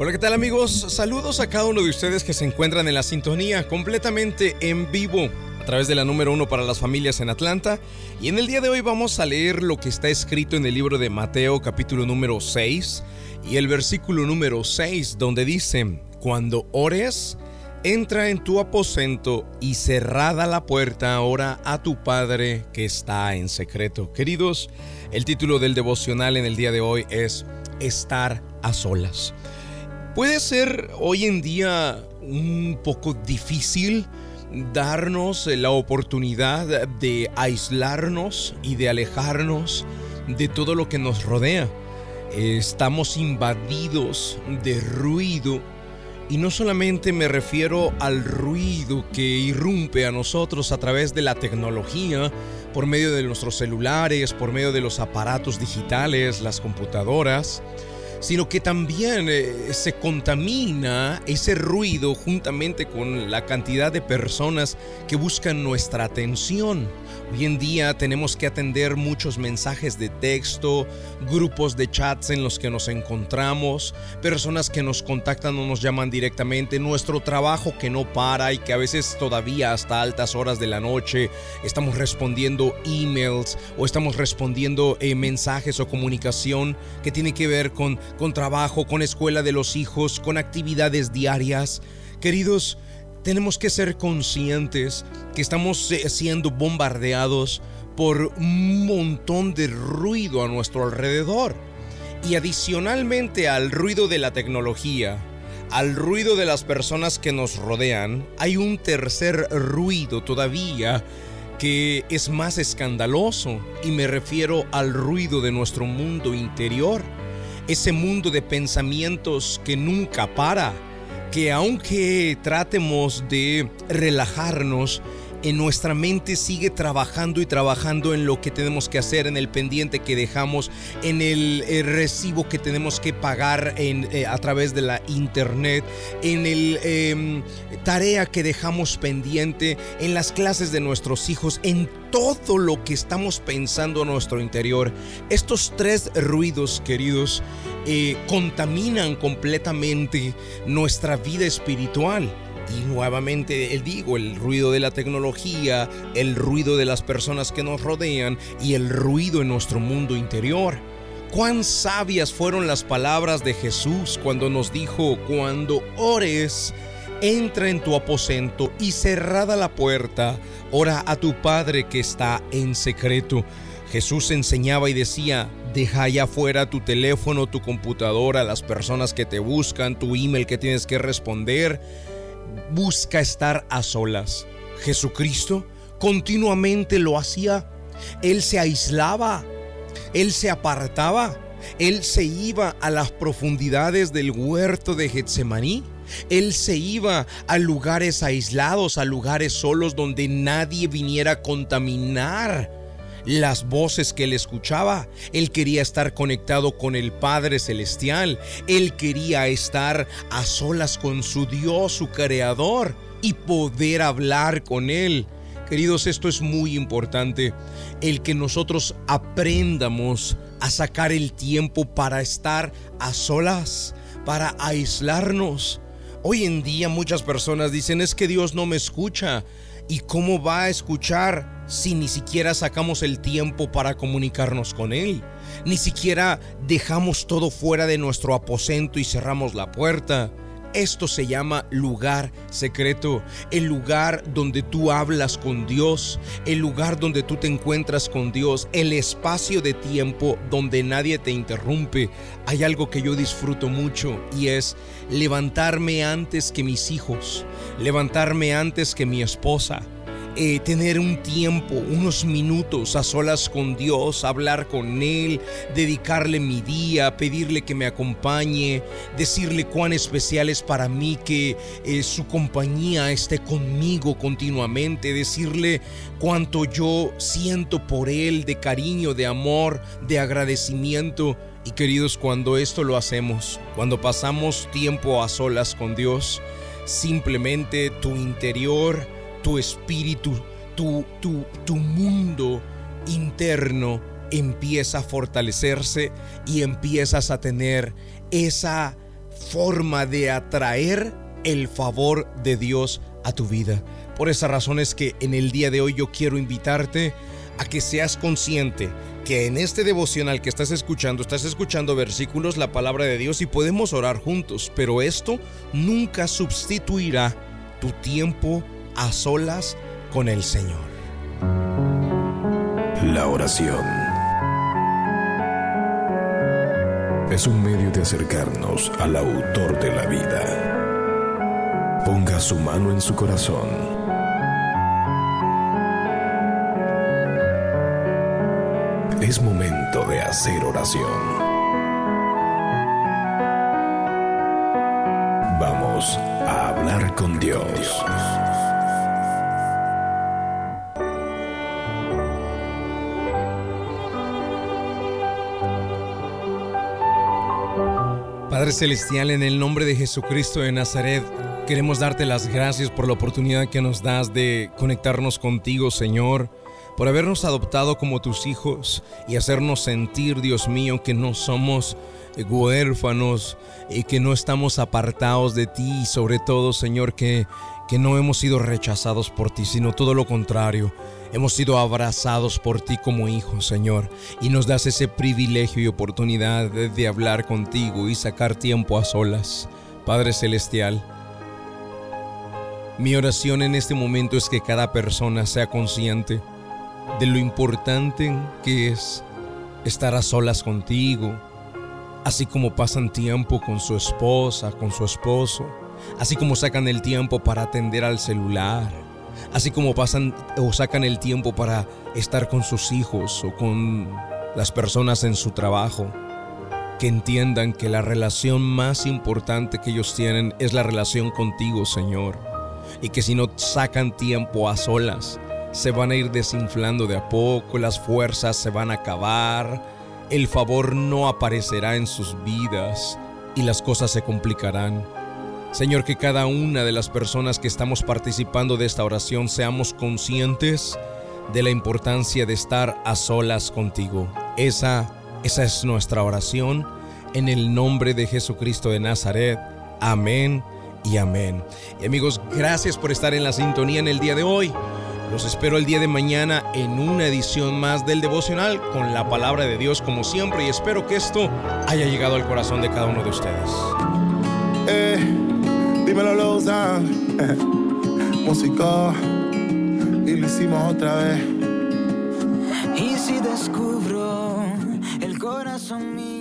Hola, ¿qué tal amigos? Saludos a cada uno de ustedes que se encuentran en la sintonía completamente en vivo a través de la número uno para las familias en Atlanta. Y en el día de hoy vamos a leer lo que está escrito en el libro de Mateo capítulo número 6 y el versículo número 6 donde dice, cuando ores, entra en tu aposento y cerrada la puerta, ora a tu Padre que está en secreto. Queridos, el título del devocional en el día de hoy es Estar a solas. Puede ser hoy en día un poco difícil darnos la oportunidad de aislarnos y de alejarnos de todo lo que nos rodea. Estamos invadidos de ruido y no solamente me refiero al ruido que irrumpe a nosotros a través de la tecnología, por medio de nuestros celulares, por medio de los aparatos digitales, las computadoras, sino que también eh, se contamina ese ruido juntamente con la cantidad de personas que buscan nuestra atención. Hoy en día tenemos que atender muchos mensajes de texto, grupos de chats en los que nos encontramos, personas que nos contactan o nos llaman directamente, nuestro trabajo que no para y que a veces todavía hasta altas horas de la noche estamos respondiendo emails o estamos respondiendo eh, mensajes o comunicación que tiene que ver con, con trabajo, con escuela de los hijos, con actividades diarias. Queridos, tenemos que ser conscientes que estamos eh, siendo bombardeados por un montón de ruido a nuestro alrededor. Y adicionalmente al ruido de la tecnología, al ruido de las personas que nos rodean, hay un tercer ruido todavía que es más escandaloso y me refiero al ruido de nuestro mundo interior, ese mundo de pensamientos que nunca para, que aunque tratemos de relajarnos, en nuestra mente sigue trabajando y trabajando en lo que tenemos que hacer, en el pendiente que dejamos, en el, eh, recibo que tenemos que pagar eh, a través de la internet, en el em, tarea que dejamos pendiente, en las clases de nuestros hijos, en todo lo que estamos pensando en nuestro interior. Estos tres ruidos, queridos, eh, contaminan completamente nuestra vida espiritual. Y nuevamente él digo, el ruido de la tecnología, el ruido de las personas que nos rodean y el ruido en nuestro mundo interior. Cuán sabias fueron las palabras de Jesús cuando nos dijo, cuando ores, entra en tu aposento y cerrada la puerta, ora a tu Padre que está en secreto. Jesús enseñaba y decía, deja allá afuera tu teléfono, tu computadora, las personas que te buscan, tu email que tienes que responder busca estar a solas. Jesucristo continuamente lo hacía. Él se aislaba, él se apartaba, él se iba a las profundidades del huerto de Getsemaní. Él se iba a lugares aislados, a lugares solos donde nadie viniera a contaminar las voces que él escuchaba. Él quería estar conectado con el Padre Celestial. Él quería estar a solas con su Dios, su Creador, y poder hablar con Él. Queridos, esto es muy importante, el que nosotros aprendamos a sacar el tiempo para estar a solas, para aislarnos. Hoy en día muchas personas dicen es que Dios no me escucha. ¿Y cómo va a escuchar? Si ni siquiera sacamos el tiempo para comunicarnos con Él? Ni siquiera dejamos todo fuera de nuestro aposento y cerramos la puerta. Esto se llama lugar secreto, el lugar donde tú hablas con Dios, el lugar donde tú te encuentras con Dios, el espacio de tiempo donde nadie te interrumpe. Hay algo que yo disfruto mucho y es levantarme antes que mis hijos, levantarme antes que mi esposa, eh, tener un tiempo, unos minutos a solas con Dios, hablar con Él, dedicarle mi día, pedirle que me acompañe, decirle cuán especial es para mí que eh, su compañía esté conmigo continuamente, decirle cuánto yo siento por Él de cariño, de amor, de agradecimiento. Y queridos, cuando esto lo hacemos, cuando pasamos tiempo a solas con Dios, simplemente tu interior, tu espíritu, tu, tu, tu mundo interno empieza a fortalecerse y empiezas a tener esa forma de atraer el favor de Dios a tu vida. Por esa razón es que en el día de hoy yo quiero invitarte a que seas consciente que en este devocional que estás escuchando, estás escuchando versículos, la palabra de Dios y podemos orar juntos, pero esto nunca sustituirá tu tiempo a solas con el Señor. La oración es un medio de acercarnos al autor de la vida. Ponga su mano en su corazón Es momento de hacer oración. Vamos a hablar con Dios. Padre Celestial, en el nombre de Jesucristo de Nazaret, queremos darte las gracias por la oportunidad que nos das de conectarnos contigo, Señor por habernos adoptado como tus hijos y hacernos sentir, Dios mío, que no somos huérfanos y que no estamos apartados de ti y sobre todo, Señor, que, que no hemos sido rechazados por ti, sino todo lo contrario. Hemos sido abrazados por ti como hijos, Señor, y nos das ese privilegio y oportunidad de, hablar contigo y sacar tiempo a solas. Padre Celestial, mi oración en este momento es que cada persona sea consciente de lo importante que es estar a solas contigo, así como pasan tiempo con su esposa, con su esposo, así como sacan el tiempo para atender al celular, así como pasan o sacan el tiempo para estar con sus hijos o con las personas en su trabajo, que entiendan que la relación más importante que ellos tienen es la relación contigo, Señor, y que si no sacan tiempo a solas, se van a ir desinflando de a poco, las fuerzas se van a acabar, el favor no aparecerá en sus vidas y las cosas se complicarán. Señor, que cada una de las personas que estamos participando de esta oración seamos conscientes de la importancia de estar a solas contigo. Esa, esa es nuestra oración en el nombre de Jesucristo de Nazaret. Amén y amén. Y amigos, gracias por estar en la sintonía en el día de hoy. Los espero el día de mañana en una edición más del devocional con la palabra de Dios como siempre y espero que esto haya llegado al corazón de cada uno de ustedes. Dímelo Lousa, músico. Y lo hicimos otra vez. Y si descubro el corazón mío